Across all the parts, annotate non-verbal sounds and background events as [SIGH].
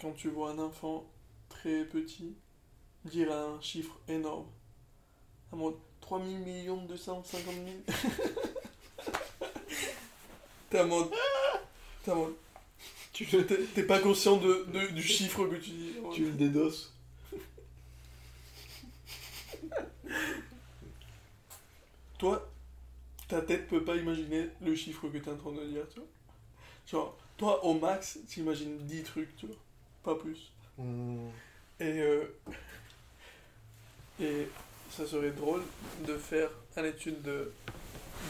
quand tu vois un enfant très petit dire un chiffre énorme, à mode 3 000 millions 250 000. T'es en mode. T'es en mode. Tu t'es t'es pas conscient de, de- du chiffre que tu dis. Tu le dédosses. Toi, ta tête peut pas imaginer le chiffre que t'es en train de dire, tu vois. Genre, toi, au max, t'imagines 10 trucs, tu vois. Pas plus. Hmm. Et, euh, et ça serait drôle de faire une étude de,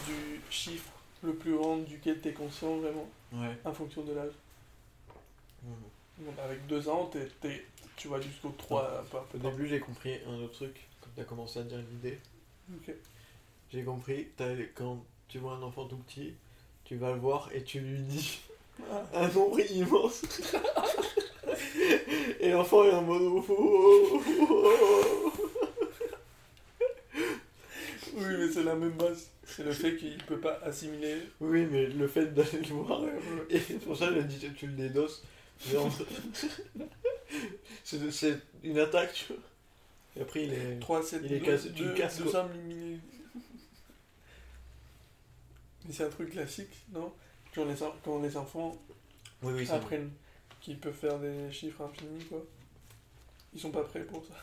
du chiffre le plus grand duquel tu es conscient vraiment, Ouais. en fonction de l'âge. Hmm. Avec deux ans, tu vas jusqu'au 3 par Au début, j'ai compris un autre truc, quand t'as commencé à dire l'idée. Ok. J'ai compris, quand tu vois un enfant tout petit, tu vas le voir et tu lui dis Ah, un nombre immense. [LAUGHS] [LAUGHS] et l'enfant est en mode. oh, oh, oh. Oui, mais c'est la même base. C'est le fait qu'il peut pas assimiler. Oui, mais le fait d'aller le voir. Ouais. Et pour ça, je dit tu le dédosses. [LAUGHS] C'est une attaque, tu vois. Et après, il est. 3, 7, Il est 2, cassé- tu le casses, quoi. 200 000 Mais c'est un truc classique, non? Quand les, quand les enfants Oui, oui, ça. apprennent qu'ils peuvent faire des chiffres infinis, quoi. Ils sont pas prêts pour ça.